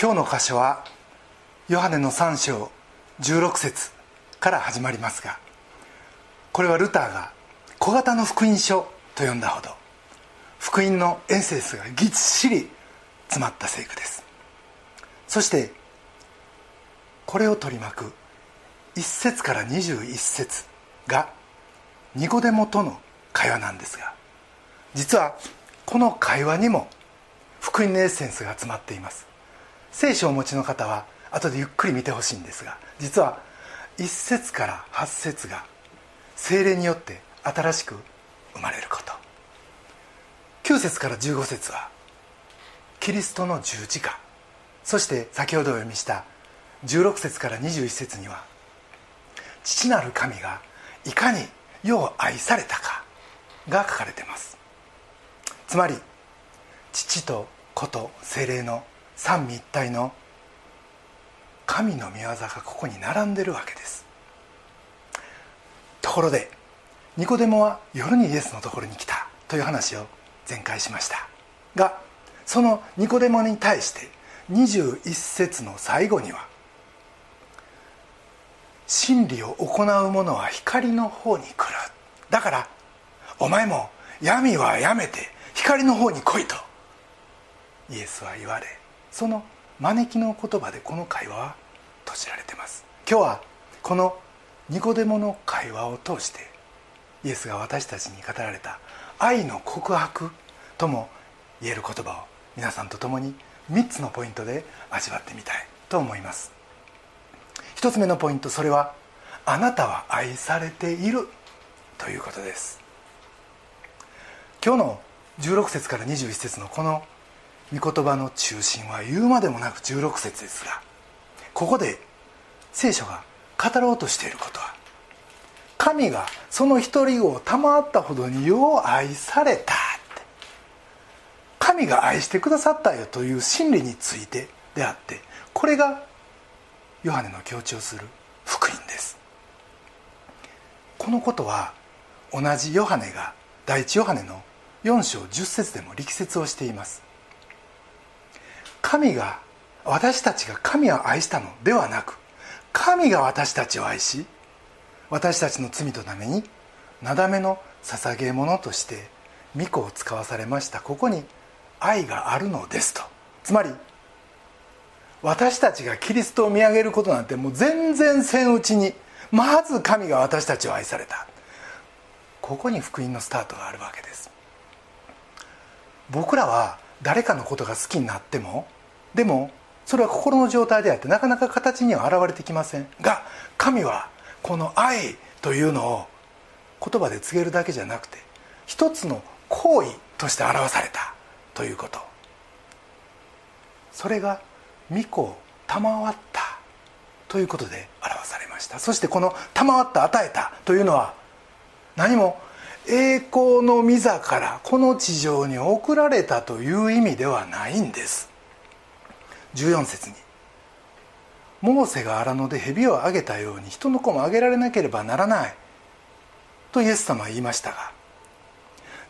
今日の箇所はヨハネの3章16節から始まりますがこれはルターが小型の福音書と呼んだほど福音のエッセンスがぎっしり詰まった聖句です。そしてこれを取り巻く1節から21節がニコデモとの会話なんですが実はこの会話にも福音のエッセンスが詰まっています。聖書をお持ちの方は後でゆっくり見てほしいんですが実は1節から8節が精霊によって新しく生まれること。9節から15節はキリストの十字架。そして先ほどお読みした16節から21節には父なる神がいかに世を愛されたかが書かれています。つまり父と子と精霊の三位一体の神の御業がここに並んでるわけです。ところでニコデモは夜にイエスのところに来たという話を前回しました。がそのニコデモに対して21節の最後には真理を行う者は光の方に来る。だからお前も闇はやめて光の方に来いとイエスは言われその招きの言葉でこの会話は閉じられてます。今日はこのニコデモの会話を通してイエスが私たちに語られた愛の告白とも言える言葉を皆さんと共に3つのポイントで味わってみたいと思います。1つ目のポイントそれはあなたは愛されているということです。今日の16節から21節のこの御言葉の中心は言うまでもなく16節ですがここで聖書が語ろうとしていることは神がその一人を賜ったほどに世を愛された神が愛してくださったよという真理についてであってこれがヨハネの強調する福音です。このことは同じヨハネが第一ヨハネの4章10節でも力説をしています。神が私たちが神を愛したのではなく神が私たちを愛し私たちの罪とためになだめの捧げ物として御子を使わされました。ここに愛があるのですと。つまり私たちがキリストを見上げることなんてもう全然せんうちにまず神が私たちを愛された。ここに福音のスタートがあるわけです。僕らは誰かのことが好きになってもでもそれは心の状態であってなかなか形には現れてきませんが神はこの愛というのを言葉で告げるだけじゃなくて一つの行為として表されたということ。それが御子を賜ったということで表されました。そしてこの賜った与えたというのは何も栄光の御座からこの地上に送られたという意味ではないんです。14節に「モーセが荒野で蛇をあげたように人の子もあげられなければならない」とイエス様は言いましたが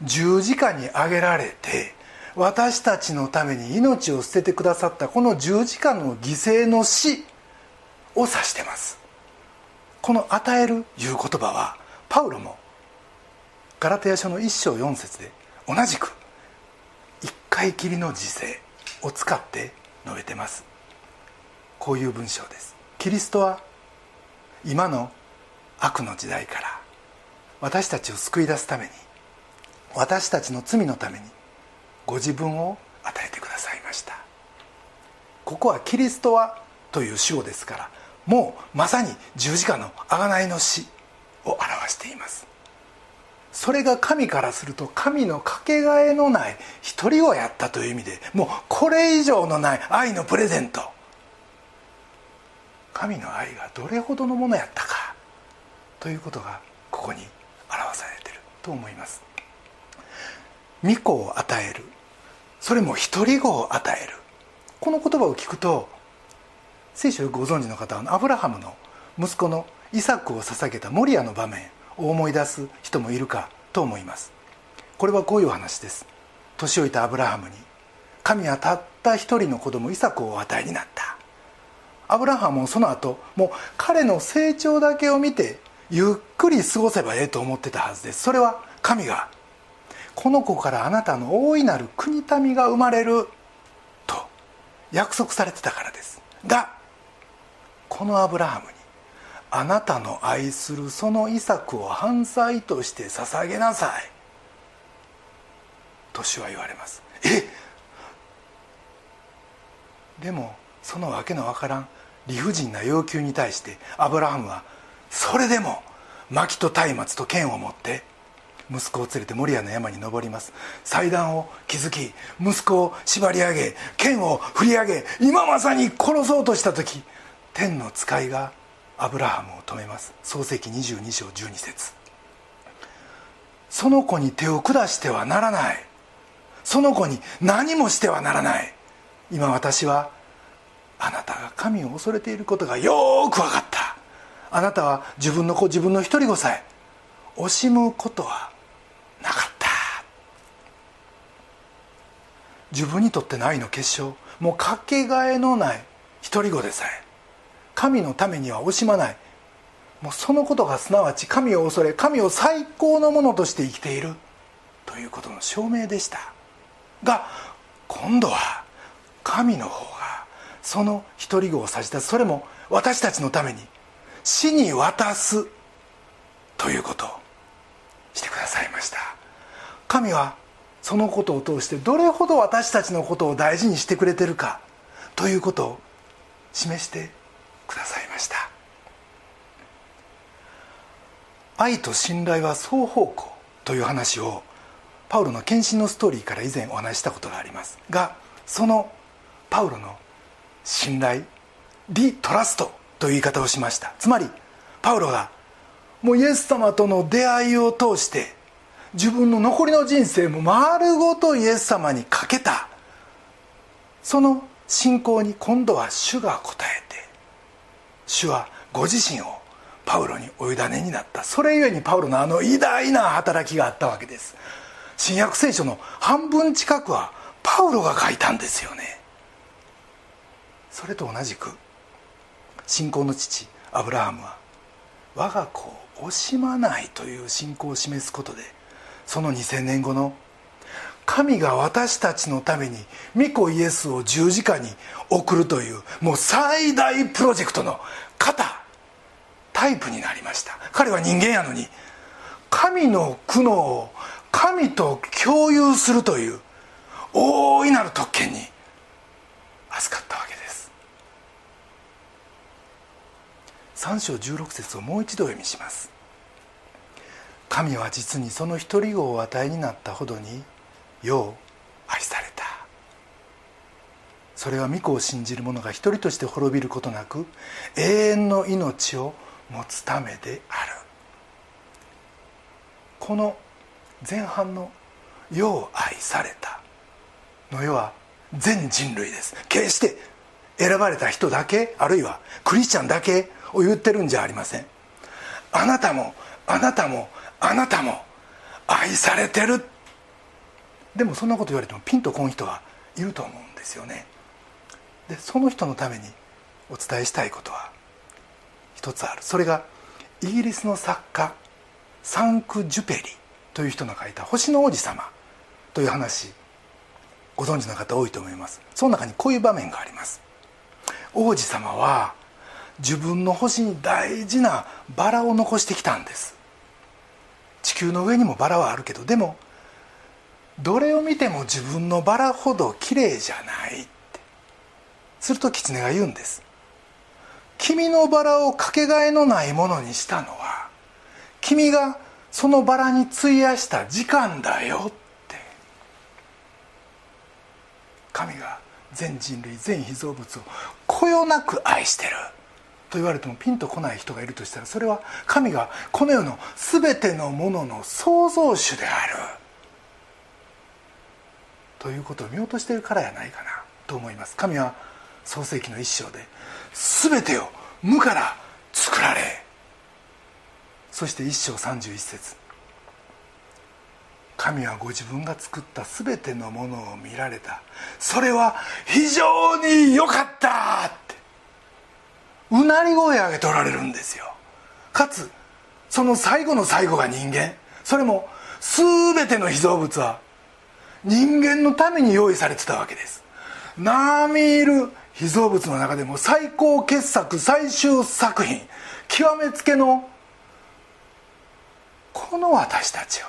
十字架にあげられて私たちのために命を捨ててくださったこの十字架の犠牲の死を指してます。この「与える」いう言葉はパウロもガラテヤ書の1章4節で同じく一回きりの時世を使って述べてます。こういう文章です。キリストは今の悪の時代から私たちを救い出すために私たちの罪のためにご自分を与えてくださいました。ここはキリストはという主語ですからもうまさに十字架の贖いの死を表しています。それが神からすると神のかけがえのない一人をやったという意味でもうこれ以上のない愛のプレゼント。神の愛がどれほどのものやったかということがここに表されていると思います。御子を与える。それも一人子を与える。この言葉を聞くと聖書をご存知の方はアブラハムの息子のイサクを捧げたモリアの場面を思い出す人もいるかと思います。これはこういう話です。年老いたアブラハムに神はたった一人の子供イサクをお与えになった。アブラハムもその後もう彼の成長だけを見てゆっくり過ごせばええと思ってたはずです。それは神がこの子からあなたの大いなる国民が生まれると約束されてたからです。がこのアブラハムにあなたの愛するそのイサクを犯罪として捧げなさい。と主は言われます。えでもその訳のわからん理不尽な要求に対してアブラハムはそれでも薪と松明と剣を持って息子を連れてモリアの山に登ります。祭壇を築き息子を縛り上げ剣を振り上げ今まさに殺そうとした時天の使いがアブラハムを止めます。創世紀22章12節。その子に手を下してはならない。その子に何もしてはならない。今私はあなたが神を恐れていることがよく分かった。あなたは自分の子自分の一人子さえ惜しむことはなかった。自分にとっての愛の結晶。もうかけがえのない一人子でさえ。神のためには惜しまない。もうそのことがすなわち神を恐れ神を最高のものとして生きている。ということの証明でした。が今度は神の方がその一人子を差し出す。それも私たちのために死に渡す。ということ。をしてくださいました。神はそのことを通してどれほど私たちのことを大事にしてくれてるか。ということを示してくださいました。愛と信頼は双方向という話をパウロの献身のストーリーから以前お話したことがありますがそのパウロの信頼リ・トラストという言い方をしました。つまりパウロがもうイエス様との出会いを通して自分の残りの人生も丸ごとイエス様にかけた。その信仰に今度は主が応え主はご自身をパウロにお委ねになった。それゆえにパウロのあの偉大な働きがあったわけです。新約聖書の半分近くはパウロが書いたんですよね。それと同じく信仰の父アブラハムは我が子を惜しまないという信仰を示すことでその2000年後の神が私たちのために御子イエスを十字架に送るというもう最大プロジェクトの型タイプになりました。彼は人間やのに神の苦悩を神と共有するという大いなる特権に預かったわけです。3章16節をもう一度読みします。神は実にその一人子をお与えになったほどによう愛された。それは御子を信じる者が一人として滅びることなく永遠の命を持つためである。この前半の「よう愛された」の世は全人類です。決して選ばれた人だけあるいはクリスチャンだけを言ってるんじゃありません。あなたもあなたもあなたも愛されてるでもそんなこと言われてもピンとこん人はいると思うんですよね。でその人のためにお伝えしたいことは一つある。それがイギリスの作家サンク・ジュペリという人の書いた「星の王子様」という話ご存知の方多いと思います。その中にこういう場面があります。王子様は自分の星に大事なバラを残してきたんです。地球の上にもバラはあるけどでもどれを見ても自分のバラほど綺麗じゃないって。すると狐が言うんです。君のバラをかけがえのないものにしたのは君がそのバラに費やした時間だよって。神が全人類全被造物をこよなく愛してる。と言われてもピンとこない人がいるとしたらそれは神がこの世の全てのものの創造主である。ということを見落としているからやないかなと思います。神は創世紀の一章で全てを無から作られ。そして一章31節。神はご自分が作った全てのものを見られた。それは非常に良かったって。うなり声上げておられるんですよ。かつその最後の最後が人間。それも全ての被造物は人間のために用意されてたわけです。並みいる被造物の中でも最高傑作最終作品極めつけのこの私たちを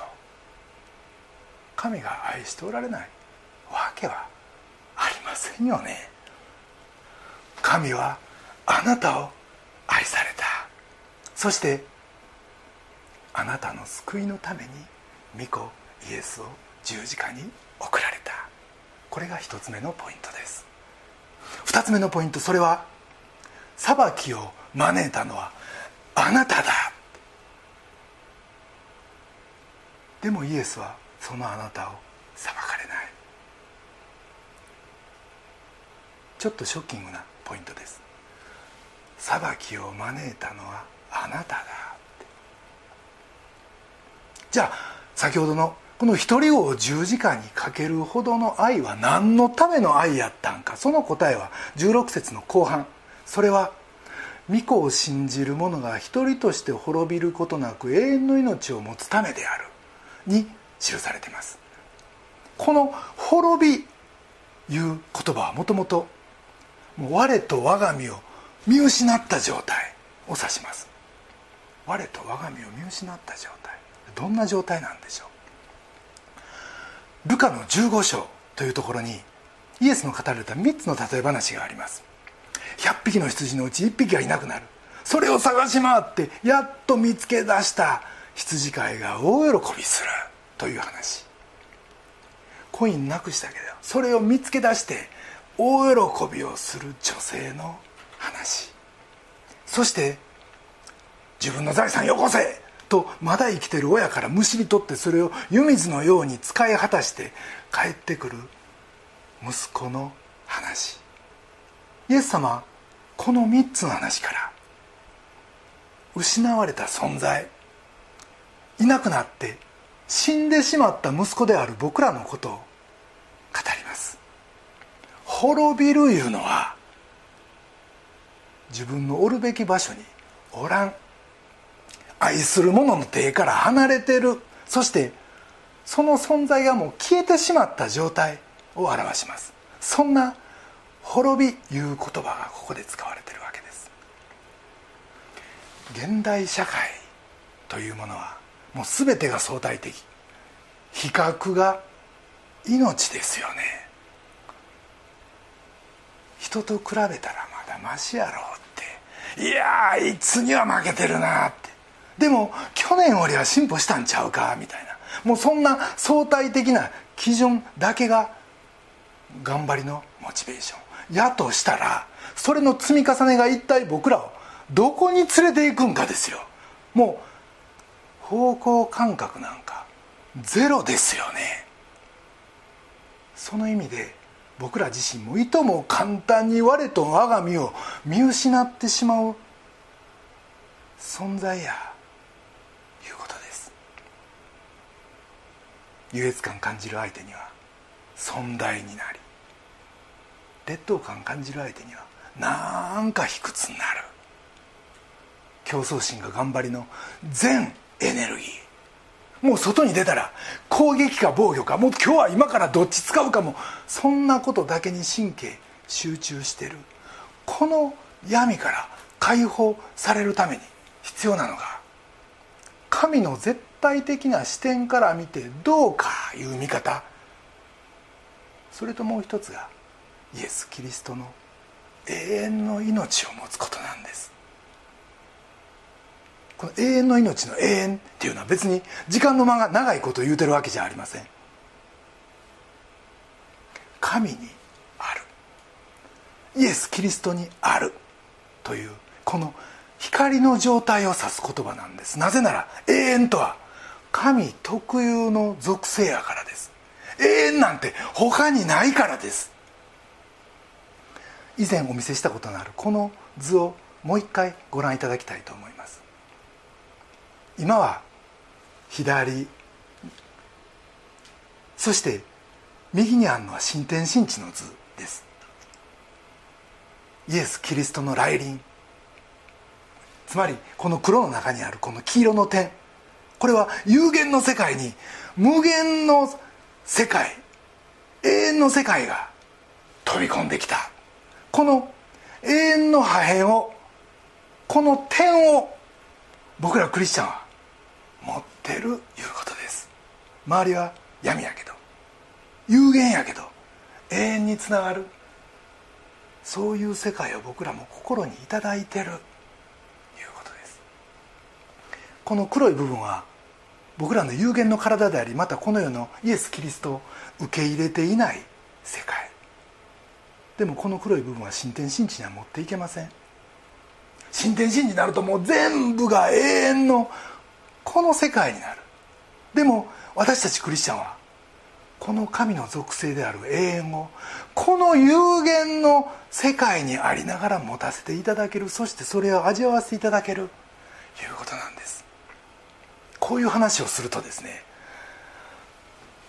神が愛しておられないわけはありませんよね。神はあなたを愛された。そしてあなたの救いのために御子イエスを十字架に送られた。これが一つ目のポイントです。二つ目のポイントそれは裁きを招いたのはあなただ。でもイエスはそのあなたを裁かれない。ちょっとショッキングなポイントです。裁きを招いたのはあなただじゃあ先ほどのこの一人を十字架にかけるほどの愛は何のための愛やったんか？その答えは16節の後半。それは御子を信じる者が一人として滅びることなく永遠の命を持つためである。に記されています。この「滅び」いう言葉はもともと我と我が身を見失った状態を指します。我と我が身を見失った状態。どんな状態なんでしょう？ルカの15章というところにイエスの語られた3つの例え話があります。100匹の羊のうち1匹がいなくなる。それを探し回ってやっと見つけ出した羊飼いが大喜びするという話。コインなくしたけどそれを見つけ出して大喜びをする女性の話。そして自分の財産よこせとまだ生きてる親からむしり取ってそれを湯水のように使い果たして帰ってくる息子の話。イエス様この3つの話から失われた存在いなくなって死んでしまった息子である僕らのことを語ります。滅びるいうのは自分のおるべき場所におらん。愛する者の手から離れてる。そしてその存在がもう消えてしまった状態を表します。そんな滅びいう言葉がここで使われてるわけです。現代社会というものはもう全てが相対的。比較が命ですよね。人と比べたらまだマシやろうって。いやあいつには負けてるなって。でも去年よりは進歩したんちゃうかみたいな。もうそんな相対的な基準だけが頑張りのモチベーション。やとしたらそれの積み重ねが一体僕らをどこに連れていくんかですよ。もう方向感覚なんかゼロですよね。その意味で僕ら自身もいとも簡単に我と我が身を見失ってしまう存在やいうことです優越感感じる相手には存在になり劣等感感じる相手にはなんか卑屈になる。競争心が頑張りの全エネルギー。もう外に出たら攻撃か防御かもう今日は今からどっち使うかもそんなことだけに神経集中してる。この闇から解放されるために必要なのが神の絶対的な視点から見てどうかいう見方。それともう一つがイエス・キリストの永遠の命を持つことなんです。この永遠の命の永遠っていうのは別に時間の間が長いことを言うてるわけじゃありません。神にある。イエス・キリストにある。というこの光の状態を指す言葉なんです。なぜなら永遠とは神特有の属性やからです。永遠なんて他にないからです。以前お見せしたことのあるこの図をもう一回ご覧いただきたいと思います。今は左そして右にあるのは新天神地の図です。イエス・キリストの来臨。つまりこの黒の中にあるこの黄色の点。これは有限の世界に無限の世界永遠の世界が飛び込んできた。この永遠の破片をこの点を僕らクリスチャンは持ってるいうことです。周りは闇やけど。有限やけど。永遠につながる。そういう世界を僕らも心に頂いてる。この黒い部分は僕らの有限の体でありまたこの世のイエス・キリストを受け入れていない世界。でもこの黒い部分は新天神地には持っていけません。新天神地になるともう全部が永遠のこの世界になる。でも私たちクリスチャンはこの神の属性である永遠をこの有限の世界にありながら持たせていただける。そしてそれを味わわせていただける。いうことなんです。こういう話をするとですね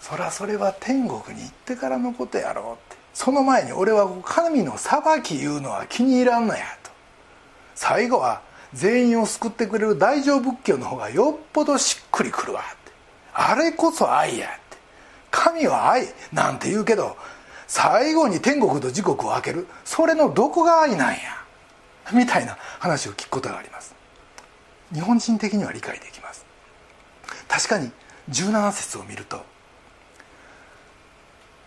そらそれは天国に行ってからのことやろうって。その前に俺は神の裁きいうのは気に入らんのやと。最後は全員を救ってくれる大乗仏教の方がよっぽどしっくりくるわって。あれこそ愛やって。神は愛なんて言うけど最後に天国と地獄を開ける。それのどこが愛なんや。みたいな話を聞くことがあります。日本人的には理解できます。確かに17節を見ると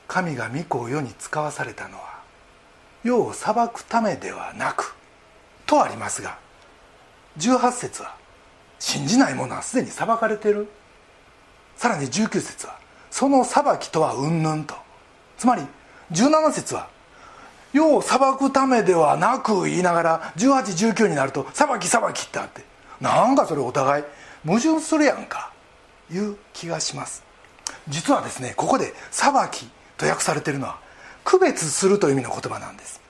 神が御子を世に使わされたのは世を裁くためではなくとありますが18節は信じない者はすでに裁かれてる。さらに19節はその裁きとはうんぬんと。つまり17節は世を裁くためではなく言いながら1819になると裁き裁きってあってなんかそれお互い矛盾するやんか。いう気がします。実はですねここで「裁き」と訳されているのは区別するという意味の言葉なんです。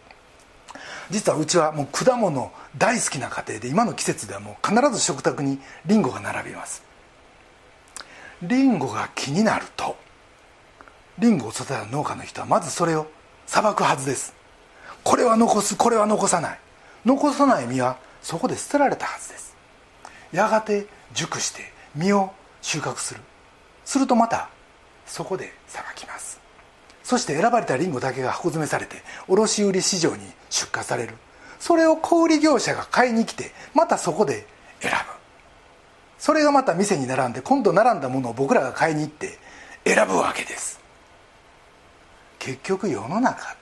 実はうちはもう果物大好きな家庭で今の季節ではもう必ず食卓にリンゴが並びます。リンゴが気になるとリンゴを育てた農家の人はまずそれを裁くはずです。これは残すこれは残さない。残さない実はそこで捨てられたはずです。やがて熟して実を収穫する。するとまたそこで裁きます。そして選ばれたリンゴだけが箱詰めされて卸売市場に出荷される。それを小売業者が買いに来てまたそこで選ぶ。それがまた店に並んで今度並んだものを僕らが買いに行って選ぶわけです。結局世の中っ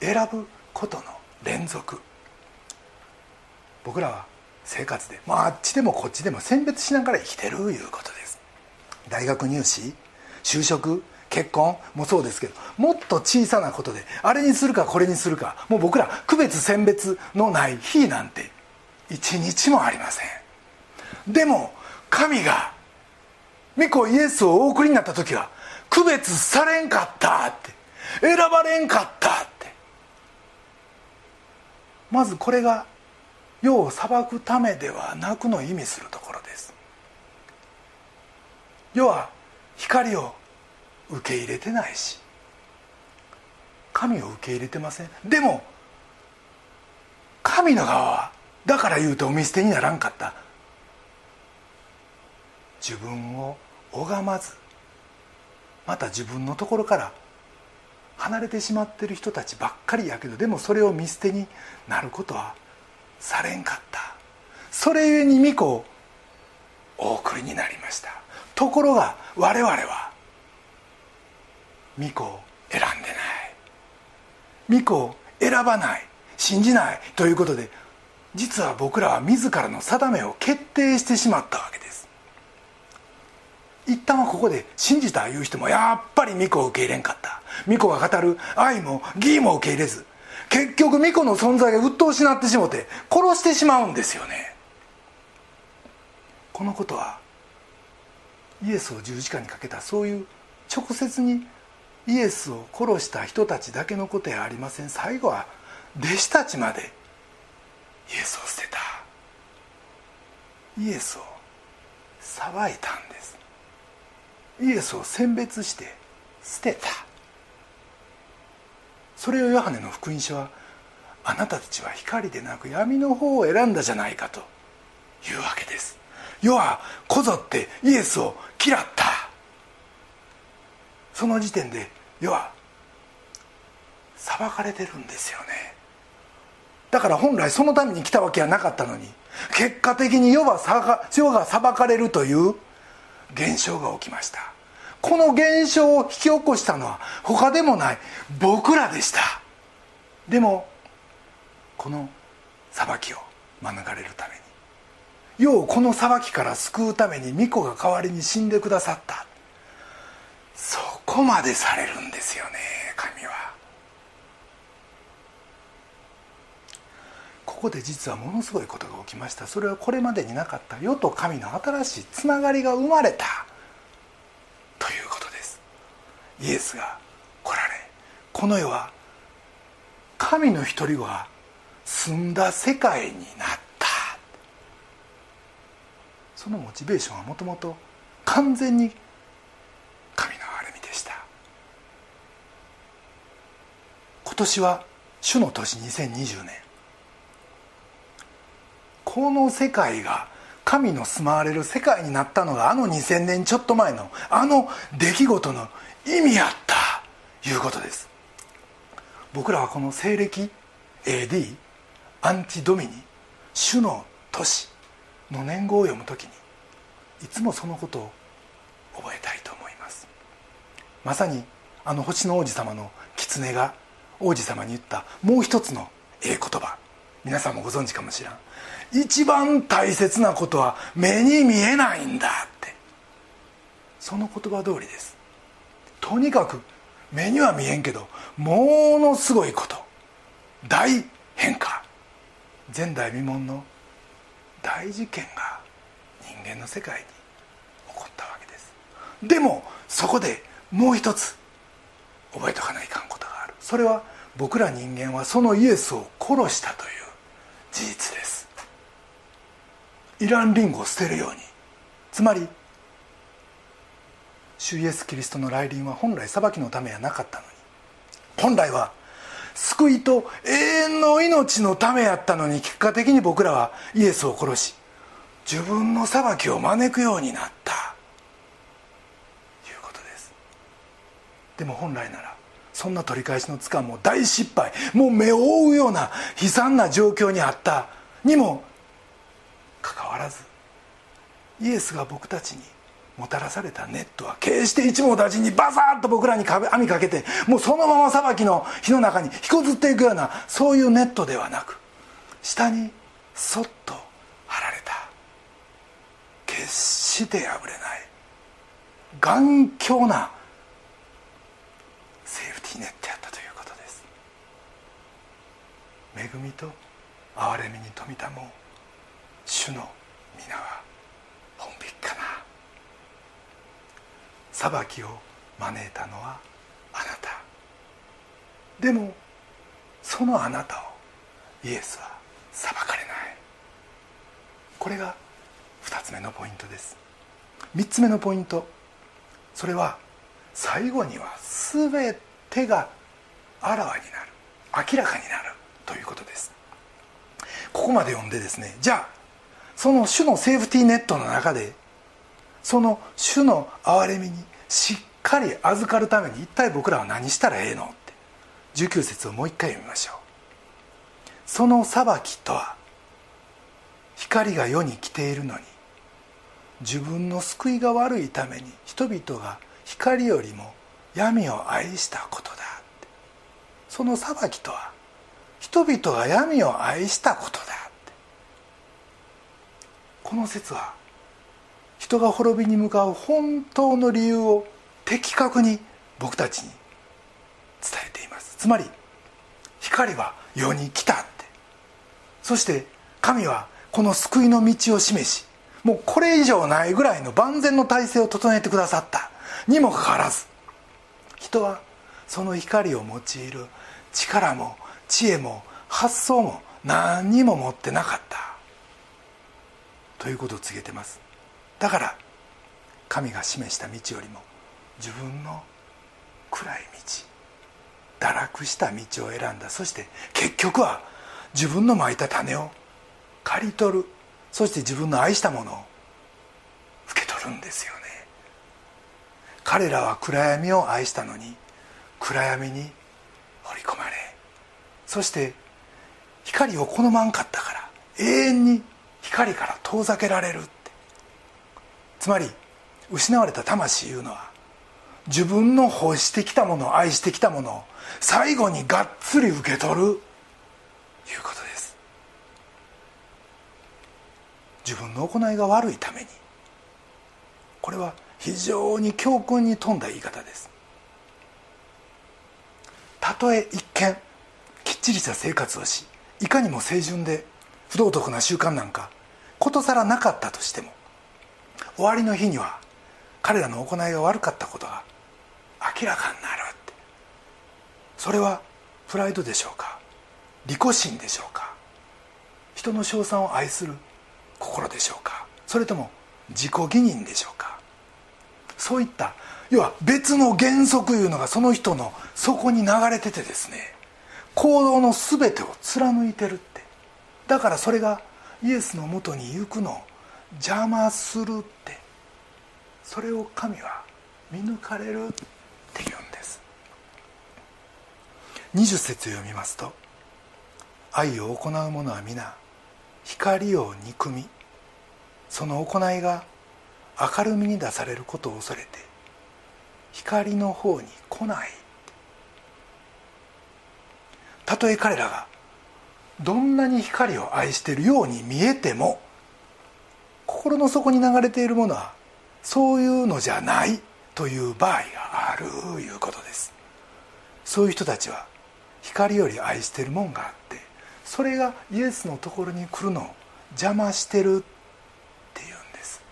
て選ぶことの連続。僕らは生活で、まあ、あっちでもこっちでも選別しながら生きてるいうことです。大学入試就職結婚もそうですけどもっと小さなことであれにするかこれにするかもう僕ら区別選別のない日なんて一日もありません。でも神が御子イエスをお送りになった時は区別されんかったって選ばれんかったって。まずこれが世を裁くためではなくの意味するところです。世は光を受け入れてないし神を受け入れてません。でも神の側はだから言うとお見捨てにならんかった。自分を拝まずまた自分のところから離れてしまってる人たちばっかりやけどでもそれを見捨てになることはされんかった。それゆえに御子をお送りになりました。ところが我々は御子を選んでない。御子を選ばない。信じない。ということで実は僕らは自らの定めを決定してしまったわけです。一旦はここで信じたいう人もやっぱり御子を受け入れんかった。御子が語る愛も義も受け入れず。結局巫女の存在が鬱陶しなってしもて殺してしまうんですよね。このことはイエスを十字架にかけたそういう直接にイエスを殺した人たちだけのことやありません。最後は弟子たちまでイエスを捨てた。イエスを裁いたんです。イエスを選別して捨てた。それをヨハネの福音書はあなたたちは光でなく闇の方を選んだじゃないかというわけです。世はこぞってイエスを嫌った。その時点で世は裁かれてるんですよね。だから本来そのために来たわけはなかったのに結果的に世は世が裁かれるという現象が起きました。この現象を引き起こしたのは他でもない。僕らでした。でもこの裁きを免れるために。世をこの裁きから救うために巫女が代わりに死んでくださった。そこまでされるんですよね神は。ここで実はものすごいことが起きました。それはこれまでになかった。世と神の新しいつながりが生まれた。ということです。イエスが来られこの世は神の一人が住んだ世界になった。そのモチベーションはもともと完全に神の憐れみでした。今年は主の年2020年。この世界が神の住まわれる世界になったのがあの2000年ちょっと前のあの出来事の意味あったいうことです。僕らはこの西暦 AD アンティドミニ主の年の年号を読む時にいつもそのことを覚えたいと思います。まさにあの星の王子様の狐が王子様に言ったもう一つのええ言葉。皆さんもご存知かもしれん。一番大切なことは目に見えないんだって。その言葉通りです。とにかく目には見えんけどものすごいこと。大変化。前代未聞の大事件が人間の世界に起こったわけです。でもそこでもう一つ覚えとかないかんことがある。それは僕ら人間はそのイエスを殺したという事実です。イランリンゴを捨てるように。つまり主イエス・キリストの来臨は本来裁きのためはなかったのに。本来は救いと永遠の命のためやったのに結果的に僕らはイエスを殺し自分の裁きを招くようになった。いうことです。でも本来ならそんな取り返しのつかんも大失敗もう目を覆うような悲惨な状況にあった。にもかかわらずイエスが僕たちにもたらされたネットは決して一網打尽にバサッと僕らに網かけてもうそのまま裁きの火の中に引こずっていくようなそういうネットではなく下にそっと張られた。決して破れない。頑強なセーフティーネットやったということです。恵みと憐れみに富みたも主の皆は本引かな。裁きを招いたのはあなた。でもそのあなたをイエスは裁かれない。これが2つ目のポイントです。3つ目のポイント。それは最後には全てがあらわになる。明らかになるということです。ここまで読んでですね。じゃあその主のセーフティーネットの中でその主の憐れみにしっかり預かるために一体僕らは何したらええのって19節をもう一回読みましょう。その裁きとは光が世に来ているのに自分の救いが悪いために人々が光よりも闇を愛したことだその裁きとは人々が闇を愛したことだ。この説は人が滅びに向かう本当の理由を的確に僕たちに伝えています。つまり光は世に来たって。そして神はこの救いの道を示しもうこれ以上ないぐらいの万全の体制を整えてくださった。にもかかわらず人はその光を用いる力も知恵も発想も何にも持ってなかった。ということを告げてます。だから神が示した道よりも自分の暗い道堕落した道を選んだ。そして結局は自分のまいた種を刈り取る。そして自分の愛したものを受け取るんですよね。彼らは暗闇を愛したのに暗闇に掘り込まれ。そして光を好まんかったから永遠に光から遠ざけられるって。つまり失われた魂いうのは自分の欲してきたもの愛してきたものを最後にがっつり受け取るいうことです。自分の行いが悪いためにこれは非常に教訓に富んだ言い方です。たとえ一見きっちりした生活をしいかにも清純で不道徳な習慣なんかことさらなかったとしても終わりの日には彼らの行いが悪かったことが明らかになるって。それはプライドでしょうか？利己心でしょうか？人の称賛を愛する心でしょうか？それとも自己義認でしょうか？そういった要は別の原則いうのがその人の底に流れててですね行動の全てを貫いてるって。だからそれがイエスのもとに行くの。を邪魔するって。それを神は見抜かれるっていうんです。20節読みますと「愛を行う者は皆光を憎みその行いが明るみに出されることを恐れて光の方に来ない」たとえ彼らがどんなに光を愛しているように見えても心の底に流れているものはそういうのじゃないという場合があるいうことです。そういう人たちは光より愛しているもんがあってそれがイエスのところに来るのを邪魔してるっていうんです。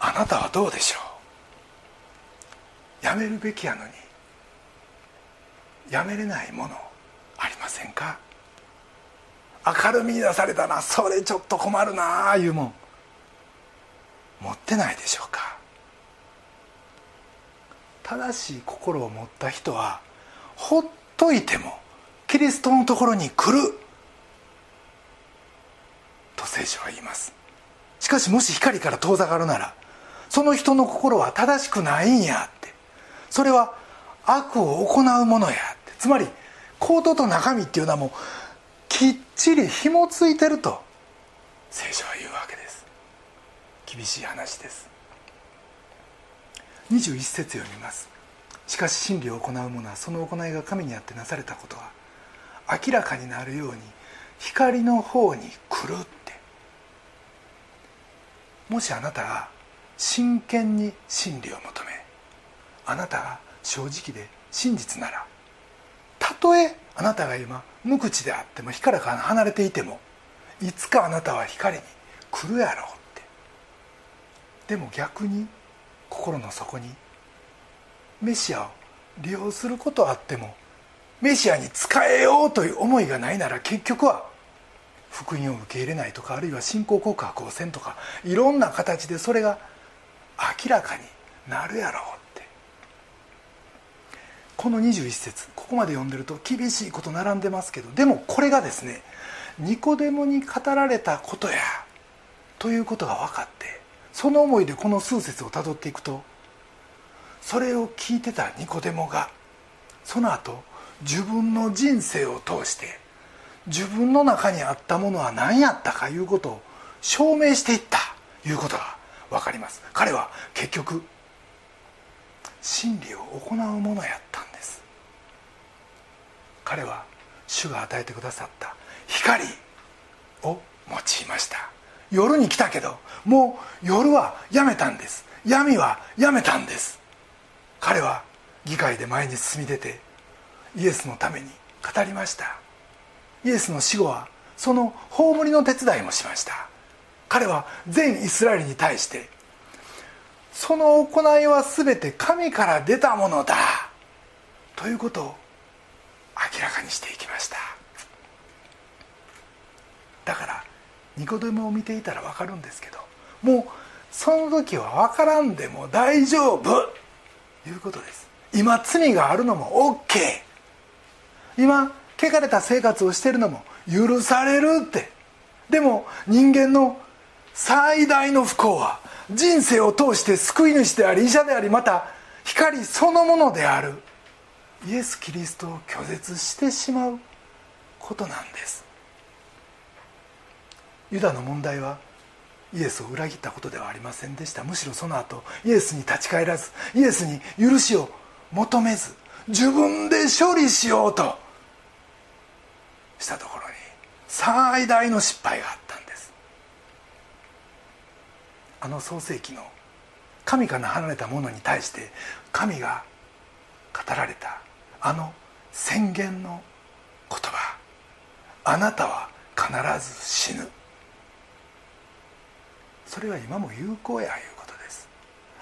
あなたはどうでしょう？やめるべきやのにやめれないものせんか？明るみに出されたな。それちょっと困るな。あいうもん。持ってないでしょうか？正しい心を持った人はほっといてもキリストのところに来る。と聖書は言います。しかしもし光から遠ざかるならその人の心は正しくないんやって。それは悪を行うものやって。つまり行動と中身っていうのはもうきっちり紐ついてると聖書は言うわけです。厳しい話です。21節読みます。しかし真理を行う者はその行いが神にあってなされたことは明らかになるように光の方に来るって。もしあなたが真剣に真理を求めあなたが正直で真実ならたとえあなたが今無口であっても光から離れていてもいつかあなたは光に来るやろうって。でも逆に心の底にメシアを利用することあってもメシアに仕えようという思いがないなら結局は福音を受け入れないとかあるいは信仰告白をせんとかいろんな形でそれが明らかになるやろうって。この21節ここまで読んでると厳しいこと並んでますけどでもこれがですねニコデモに語られたことやということが分かってその思いでこの数節をたどっていくとそれを聞いてたニコデモがその後自分の人生を通して自分の中にあったものは何やったかいうことを証明していったいうことが分かります。彼は結局真理を行うものやったんです。彼は主が与えてくださった光を用いました。夜に来たけどもう夜はやめたんです。闇はやめたんです。彼は議会で前に進み出てイエスのために語りました。イエスの死後はその葬りの手伝いもしました。彼は全イスラエルに対してその行いは全て神から出たものだ。ということを明らかにしていきました。だからニコデモを見ていたら分かるんですけどもうその時は分からんでも大丈夫。いうことです。今罪があるのも OK 今汚れた生活をしてるのも許されるって。でも人間の最大の不幸は人生を通して救い主であり医者でありまた光そのものである。イエス・キリストを拒絶してしまうことなんです。ユダの問題はイエスを裏切ったことではありませんでした。むしろその後イエスに立ち返らずイエスに許しを求めず自分で処理しようとしたところに最大の失敗があった。あの創世記の神から離れた者に対して神が語られた。あの宣言の言葉。あなたは必ず死ぬ。それは今も有効やいうことです。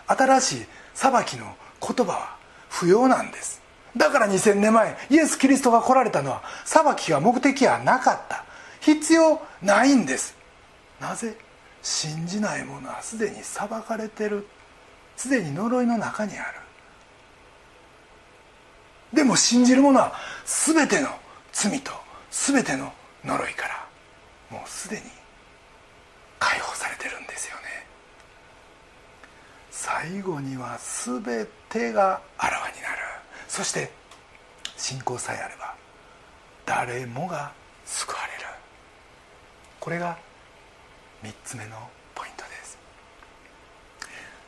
新しい裁きの言葉は不要なんです。だから2000年前イエス・キリストが来られたのは裁きが目的はなかった。必要ないんです。なぜ信じない者はすでに裁かれてる。すでに呪いの中にある。でも信じる者は全ての罪と全ての呪いからもうすでに解放されてるんですよね。最後には全てがあらわになる。そして信仰さえあれば誰もが救われる。これが3つ目のポイントです。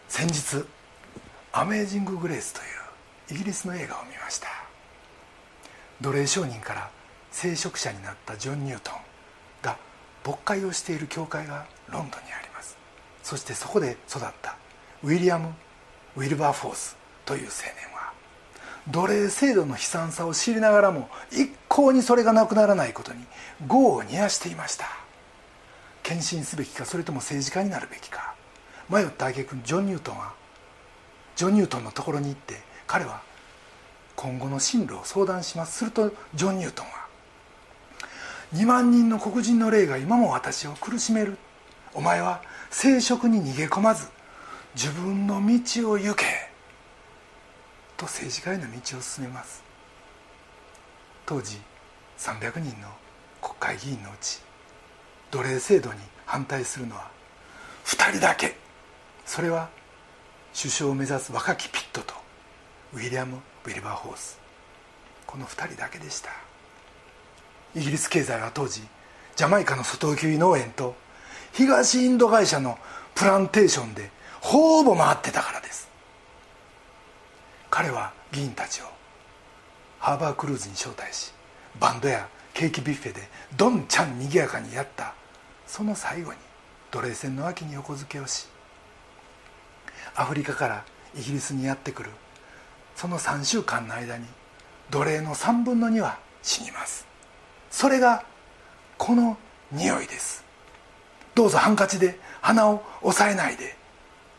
先日「アメージング・グレース」というイギリスの映画を見ました。奴隷商人から聖職者になったジョン・ニュートンが牧会をしている教会がロンドンにあります。そしてそこで育ったウィリアム・ウィルバーフォースという青年は奴隷制度の悲惨さを知りながらも一向にそれがなくならないことに業を煮やしていました。献身すべきかそれとも政治家になるべきか。迷った挙句ジョン・ニュートンはジョン・ニュートンのところに行って彼は今後の進路を相談します。するとジョン・ニュートンは2万人の黒人の霊が今も私を苦しめる。お前は聖職に逃げ込まず自分の道を行け。と政治家への道を進めます。当時300人の国会議員のうち奴隷制度に反対するのは2人だけ。それは首相を目指す若きピットとウィリアム・ウィルバーホース。この2人だけでした。イギリス経済は当時ジャマイカの外請け農園と東インド会社のプランテーションでほぼ回ってたからです。彼は議員たちをハーバークルーズに招待しバンドやケーキビュッフェでどんちゃんにぎやかにやった。その最後に奴隷船の脇に横付けをしアフリカからイギリスにやってくるその3週間の間に奴隷の3分の2は死にます。それがこの匂いです。どうぞハンカチで鼻を押さえないで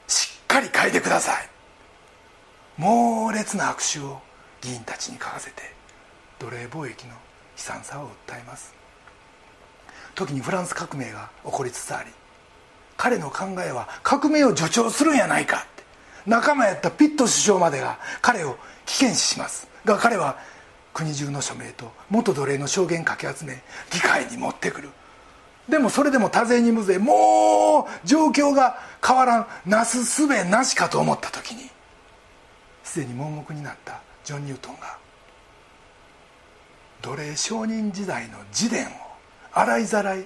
しっかり嗅いでください。猛烈な握手を議員たちに書かせて奴隷貿易の悲惨さを訴えます。時にフランス革命が起こりつつあり彼の考えは革命を助長するんやないかって仲間やったピット首相までが彼を危険視します。が彼は国中の署名と元奴隷の証言かき集め議会に持ってくる。でもそれでも多勢に無勢もう状況が変わらんなすすべなしかと思った時にすでに盲目になったジョン・ニュートンが奴隷商人時代の自伝を洗いざらい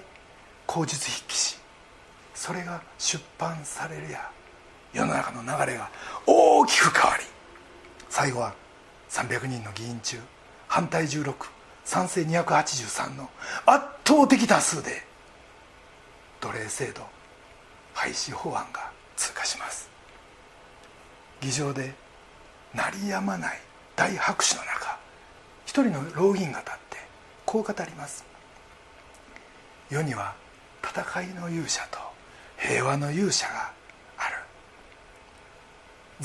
口述筆記しそれが出版されるや世の中の流れが大きく変わり。最後は300人の議員中反対16賛成283の圧倒的多数で奴隷制度廃止法案が通過します。議場で鳴りやまない大拍手の中一人の老銀が立ってこう語ります。世には戦いの勇者と平和の勇者がある。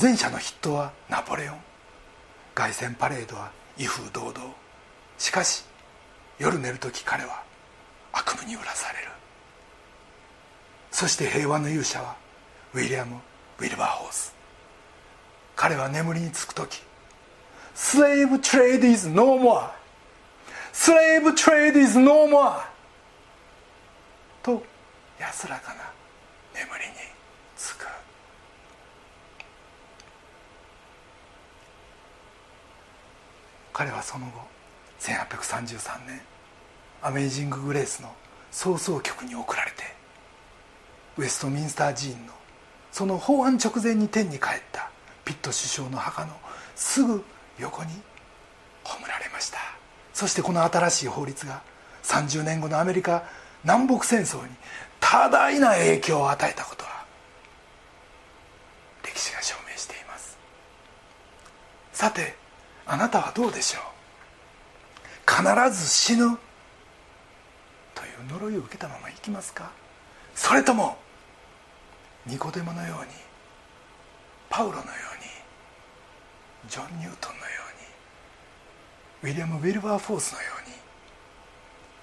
前者の筆頭はナポレオン。凱旋パレードは威風堂々。しかし夜寝る時彼は悪夢にうらされる。そして平和の勇者はウィリアム・ウィルバーホース。彼は眠りにつく時 Slave trade is no more! Slave trade is no more. と安らかな眠りにつく。彼はその後1833年アメイジング・グレースの創創曲に送られてウェストミンスター寺院のその法案直前に天に帰ったピット首相の墓のすぐ横に葬られました。そしてこの新しい法律が30年後のアメリカ南北戦争に多大な影響を与えたことは歴史が証明しています。さてあなたはどうでしょう？必ず死ぬという呪いを受けたまま生きますか？それともニコデモのようにパウロのようにジョン・ニュートンのようにウィリアム・ウィルバーフォースのよ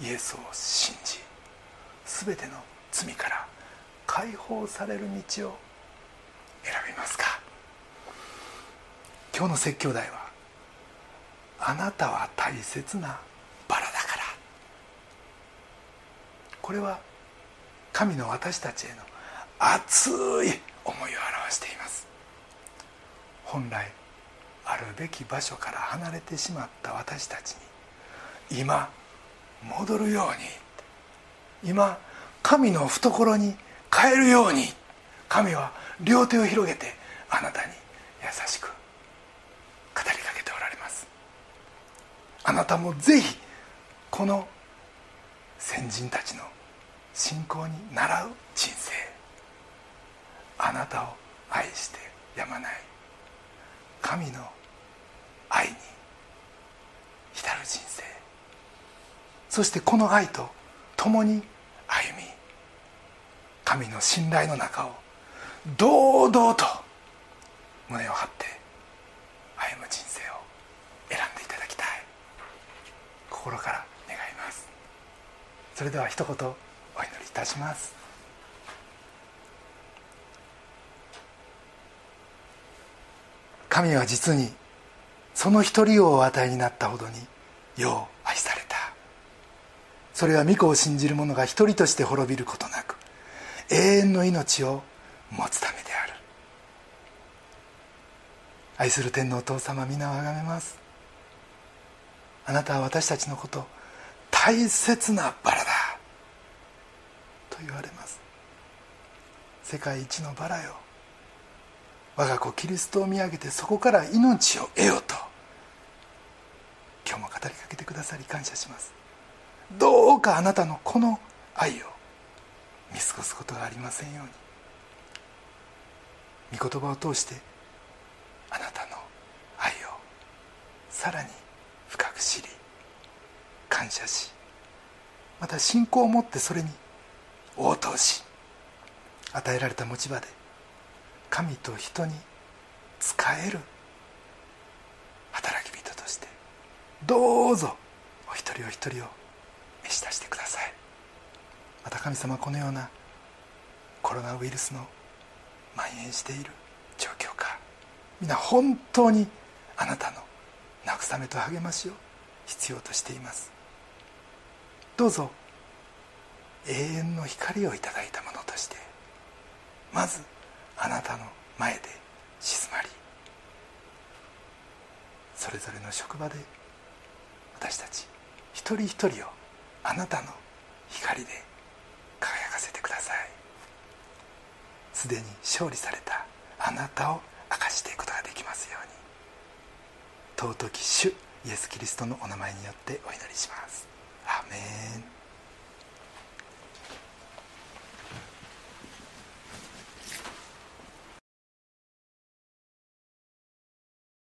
うにイエスを信じ全ての罪から解放される道を選びますか。今日の説教題は「あなたは大切なバラだから」これは神の私たちへの熱い思いを表しています。本来あるべき場所から離れてしまった私たちに今戻るように。今神の懐に帰るように。神は両手を広げてあなたに優しく語りかけておられます。あなたもぜひこの先人たちの信仰に習う人生。あなたを愛してやまない。神の愛に浸る人生。そしてこの愛と共に歩み神の信頼の中を堂々と胸を張って歩む人生を選んでいただきたい。心から願います。それでは一言お祈りいたします。神は実にその一人をお与えになったほどによう愛された。それは御子を信じる者が一人として滅びることなく永遠の命を持つためである。愛する天のお父様皆をあがめます。あなたは私たちのこと大切なバラだと言われます。世界一のバラよ。我が子キリストを見上げてそこから命を得ようと今日も語りかけてくださり感謝します。どうかあなたのこの愛を見過ごすことがありませんように。御言葉を通してあなたの愛をさらに深く知り感謝しまた信仰を持ってそれに応答し与えられた持ち場で神と人に仕える。働き人としてどうぞお一人お一人を召し出してください。また神様このようなコロナウイルスの蔓延している状況下皆本当にあなたの慰めと励ましを必要としています。どうぞ永遠の光をいただいたものとしてまずあなたの前で静まりそれぞれの職場で私たち一人一人をあなたの光で輝かせてください。すでに勝利されたあなたを明かしていくことができますように。尊き主イエス・キリストのお名前によってお祈りします。アメン。